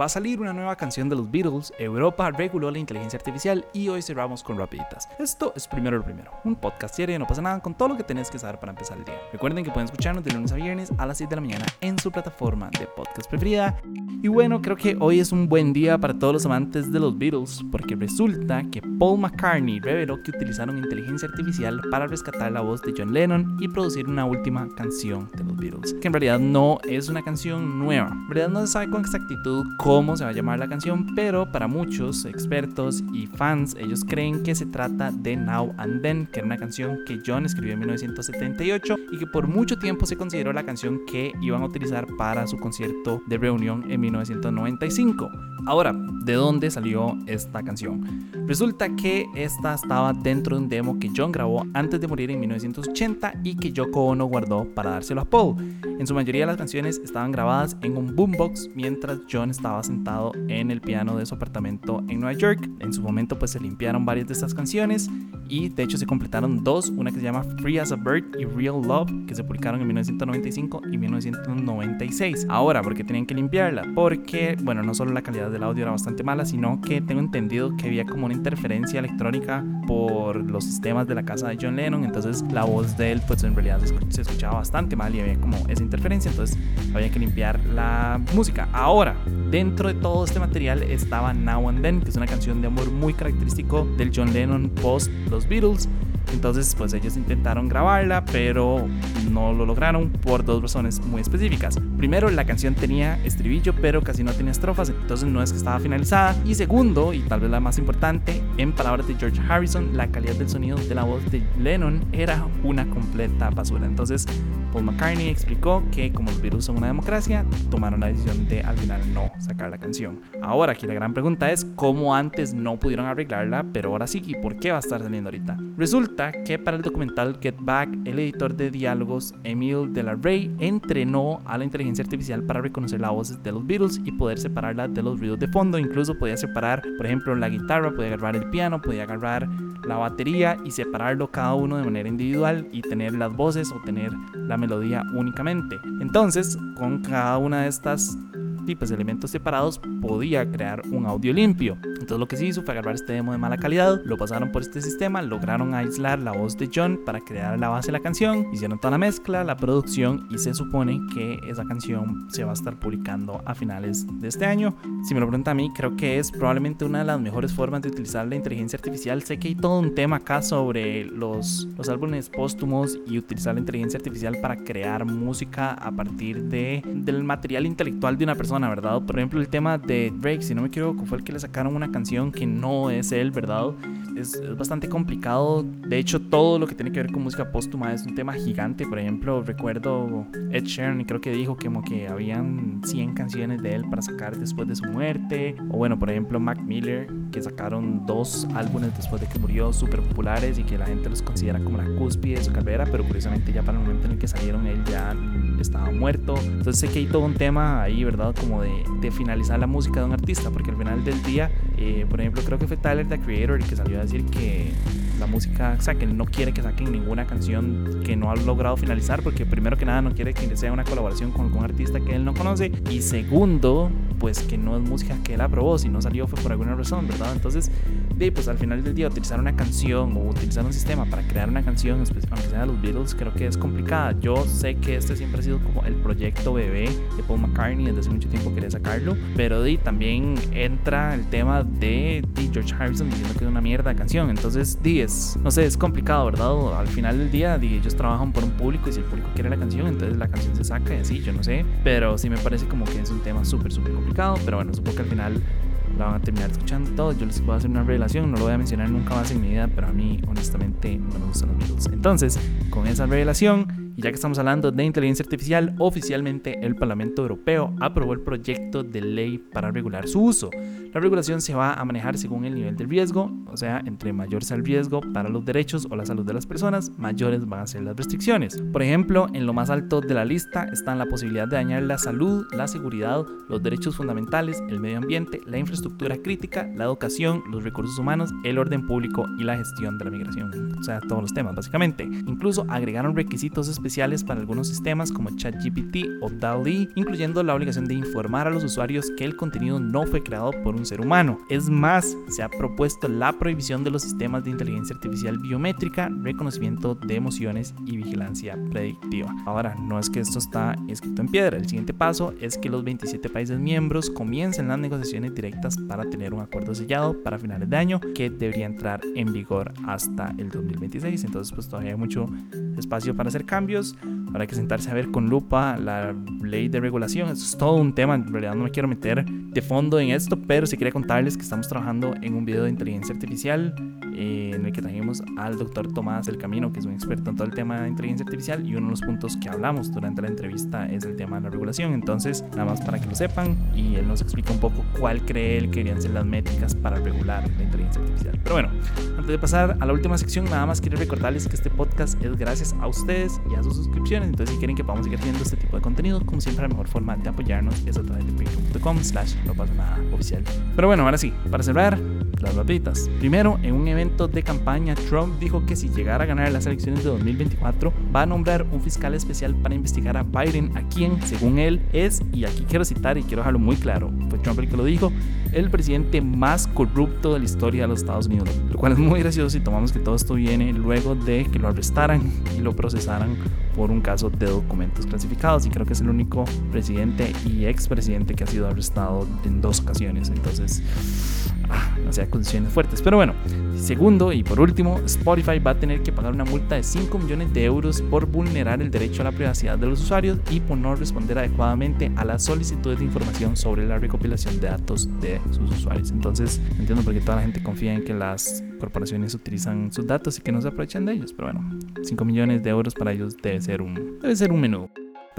va a salir una nueva canción de los Beatles, Europa reguló la inteligencia artificial y hoy cerramos con rapiditas. Esto es primero lo primero, un podcast serie, no pasa nada con todo lo que tenés que saber para empezar el día. Recuerden que pueden escucharnos de lunes a viernes a las 6 de la mañana en su plataforma de podcast preferida. Y bueno, creo que hoy es un buen día para todos los amantes de los Beatles porque resulta que Paul McCartney reveló que utilizaron inteligencia artificial para rescatar la voz de John Lennon y producir una última canción de los Beatles, que en realidad no es una canción nueva. En realidad no se sabe con exactitud cómo se va a llamar la canción, pero para muchos expertos y fans, ellos creen que se trata de Now and Then, que era una canción que John escribió en 1978 y que por mucho tiempo se consideró la canción que iban a utilizar para su concierto de reunión en 1995. Ahora, ¿de dónde salió esta canción? Resulta que esta estaba dentro de un demo que John grabó antes de morir en 1980 y que Yoko Ono guardó para dárselo a Paul. En su mayoría las canciones estaban grabadas en un boombox mientras John estaba sentado en el piano de su apartamento en Nueva York. En su momento pues se limpiaron varias de estas canciones y de hecho se completaron dos, una que se llama Free as a Bird y Real Love, que se publicaron en 1995 y 1996. Ahora, ¿por qué tenían que limpiarla? Porque, bueno, no solo la calidad del audio era bastante mala, sino que tengo entendido que había como una interferencia electrónica por los sistemas de la casa de John Lennon, entonces la voz de él pues en realidad se escuchaba bastante mal y había como esa interferencia, entonces había que limpiar la música. Ahora, dentro de todo este material estaba Now and Then, que es una canción de amor muy característico del John Lennon post los Beatles. Entonces, pues ellos intentaron grabarla, pero no lo lograron por dos razones muy específicas. Primero, la canción tenía estribillo, pero casi no tenía estrofas, entonces no es que estaba finalizada. Y segundo, y tal vez la más importante, en palabras de George Harrison, la calidad del sonido de la voz de Lennon era una completa basura. Entonces, Paul McCartney explicó que como los Beatles son una democracia, tomaron la decisión de al final no sacar la canción. Ahora aquí la gran pregunta es cómo antes no pudieron arreglarla, pero ahora sí, ¿y por qué va a estar saliendo ahorita? Resulta que para el documental Get Back, el editor de diálogos Emil de la Rey entrenó a la inteligencia artificial para reconocer las voces de los Beatles y poder separarla de los ruidos de fondo. Incluso podía separar, por ejemplo, la guitarra, podía agarrar el piano, podía agarrar la batería y separarlo cada uno de manera individual y tener las voces o tener la melodía únicamente. Entonces, con cada una de estas de elementos separados podía crear un audio limpio. Entonces lo que se hizo fue agarrar este demo de mala calidad, lo pasaron por este sistema, lograron aislar la voz de John para crear la base de la canción, hicieron toda la mezcla, la producción y se supone que esa canción se va a estar publicando a finales de este año. Si me lo pregunta a mí, creo que es probablemente una de las mejores formas de utilizar la inteligencia artificial. Sé que hay todo un tema acá sobre los, los álbumes póstumos y utilizar la inteligencia artificial para crear música a partir de, del material intelectual de una persona ¿verdad? Por ejemplo, el tema de Drake, si no me equivoco, fue el que le sacaron una canción que no es él, ¿verdad? Es, es, bastante complicado. De hecho, todo lo que tiene que ver con música póstuma es un tema gigante. Por ejemplo, recuerdo Ed Sheeran, creo que dijo como que habían 100 canciones de él para sacar después de su muerte. O bueno, por ejemplo, Mac Miller, que sacaron dos álbumes después de que murió, súper populares y que la gente los considera como la cúspide de su carrera, pero curiosamente ya para el momento en el que salieron él ya estaba muerto. Entonces sé que hay todo un tema ahí, ¿verdad? Como de, de finalizar la música de un artista, porque al final del día, eh, por ejemplo, creo que fue Tyler, the Creator, el que salió a decir que la música, o sea, que él no quiere que saquen ninguna canción que no ha logrado finalizar, porque primero que nada no quiere que sea una colaboración con algún artista que él no conoce, y segundo, pues que no es música que él aprobó, si no salió fue por alguna razón, ¿verdad? Entonces, de, pues al final del día utilizar una canción o utilizar un sistema para crear una canción, aunque sea de los Beatles, creo que es complicada. Yo sé que este siempre ha sido como el proyecto bebé de Paul McCartney, desde hace mucho tiempo quería sacarlo, pero de, también entra el tema de, de George Harrison diciendo que es una mierda de canción, entonces, de, no sé, es complicado, ¿verdad? Al final del día, ellos trabajan por un público y si el público quiere la canción, entonces la canción se saca y así, yo no sé, pero sí me parece como que es un tema súper, súper complicado, pero bueno, supongo que al final la van a terminar escuchando todo. Yo les puedo hacer una revelación, no lo voy a mencionar nunca más en mi vida, pero a mí honestamente no me gustan los Beatles. Entonces, con esa revelación, ya que estamos hablando de inteligencia artificial, oficialmente el Parlamento Europeo aprobó el proyecto de ley para regular su uso. La regulación se va a manejar según el nivel de riesgo, o sea, entre mayor sea el riesgo para los derechos o la salud de las personas, mayores van a ser las restricciones. Por ejemplo, en lo más alto de la lista están la posibilidad de dañar la salud, la seguridad, los derechos fundamentales, el medio ambiente, la infraestructura crítica, la educación, los recursos humanos, el orden público y la gestión de la migración. O sea, todos los temas, básicamente. Incluso agregaron requisitos especiales para algunos sistemas como ChatGPT o DALL-E, incluyendo la obligación de informar a los usuarios que el contenido no fue creado por un ser humano. Es más, se ha propuesto la prohibición de los sistemas de inteligencia artificial biométrica, reconocimiento de emociones y vigilancia predictiva. Ahora, no es que esto está escrito en piedra, el siguiente paso es que los 27 países miembros comiencen las negociaciones directas para tener un acuerdo sellado para finales de año que debería entrar en vigor hasta el 2026. Entonces, pues todavía hay mucho espacio para hacer cambios. Habrá que sentarse a ver con lupa la ley de regulación. Eso es todo un tema. En realidad no me quiero meter de fondo en esto, pero sí quería contarles que estamos trabajando en un video de inteligencia artificial eh, en el que trajimos al doctor Tomás del Camino, que es un experto en todo el tema de inteligencia artificial, y uno de los puntos que hablamos durante la entrevista es el tema de la regulación. Entonces, nada más para que lo sepan, y él nos explica un poco cuál cree él que deberían ser las métricas para regular la inteligencia artificial. Pero bueno, antes de pasar a la última sección, nada más quiero recordarles que este podcast es gracias a ustedes y a sus suscripciones. Entonces, si quieren que podamos seguir haciendo este tipo de contenido, como siempre, la mejor forma de apoyarnos es a través de patreon.com slash no pasa nada oficial. Pero bueno, ahora sí, para cerrar, las rapiditas. Primero, en un evento de campaña, Trump dijo que si llegara a ganar las elecciones de 2024, va a nombrar un fiscal especial para investigar a Biden, a quien, según él, es, y aquí quiero citar y quiero dejarlo muy claro, fue Trump el que lo dijo, el presidente más corrupto de la historia de los Estados Unidos. Lo cual es muy gracioso si tomamos que todo esto viene luego de que lo arrestaran y lo procesaran por un caso de documentos clasificados. Y creo que es el único presidente y expresidente que ha sido arrestado en dos ocasiones. Entonces, ah, no sé, condiciones fuertes. Pero bueno, segundo y por último, Spotify va a tener que pagar una multa de 5 millones de euros por vulnerar el derecho a la privacidad de los usuarios y por no responder adecuadamente a las solicitudes de información sobre la recopilación de datos de sus usuarios. Entonces, entiendo por qué toda la gente confía en que las corporaciones utilizan sus datos y que no se aprovechan de ellos. Pero bueno, 5 millones de euros para ellos debe ser un, debe ser un menú.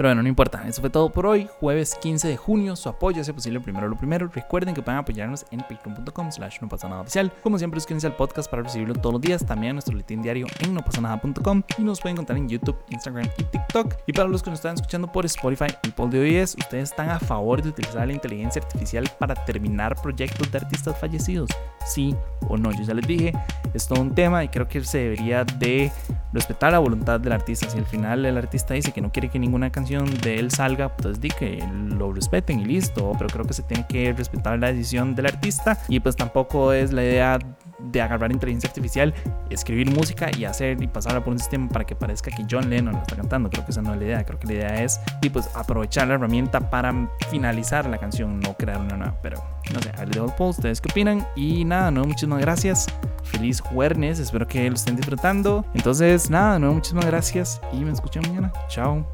Pero bueno, no importa, eso fue todo por hoy, jueves 15 de junio, su apoyo hace posible primero lo primero, recuerden que pueden apoyarnos en patreon.com slash no pasa nada oficial, como siempre suscríbanse al podcast para recibirlo todos los días, también nuestro boletín diario en nopasanada.com y nos pueden encontrar en YouTube, Instagram y TikTok, y para los que nos están escuchando por Spotify y por de OIS, ustedes están a favor de utilizar la inteligencia artificial para terminar proyectos de artistas fallecidos, sí o no, yo ya les dije, es todo un tema y creo que se debería de respetar la voluntad del artista, si al final el artista dice que no quiere que ninguna canción de él salga, pues di que lo respeten y listo. Pero creo que se tiene que respetar la decisión del artista y pues tampoco es la idea de agarrar inteligencia artificial, escribir música y hacer y pasarla por un sistema para que parezca que John Lennon lo está cantando. Creo que esa no es la idea. Creo que la idea es y pues aprovechar la herramienta para finalizar la canción, no crear una nueva. Pero no sé, ahí les post, ustedes qué opinan. Y nada, no, muchísimas gracias. Feliz jueves, espero que lo estén disfrutando. Entonces, nada, no, muchísimas gracias y me escuchan mañana. Chao.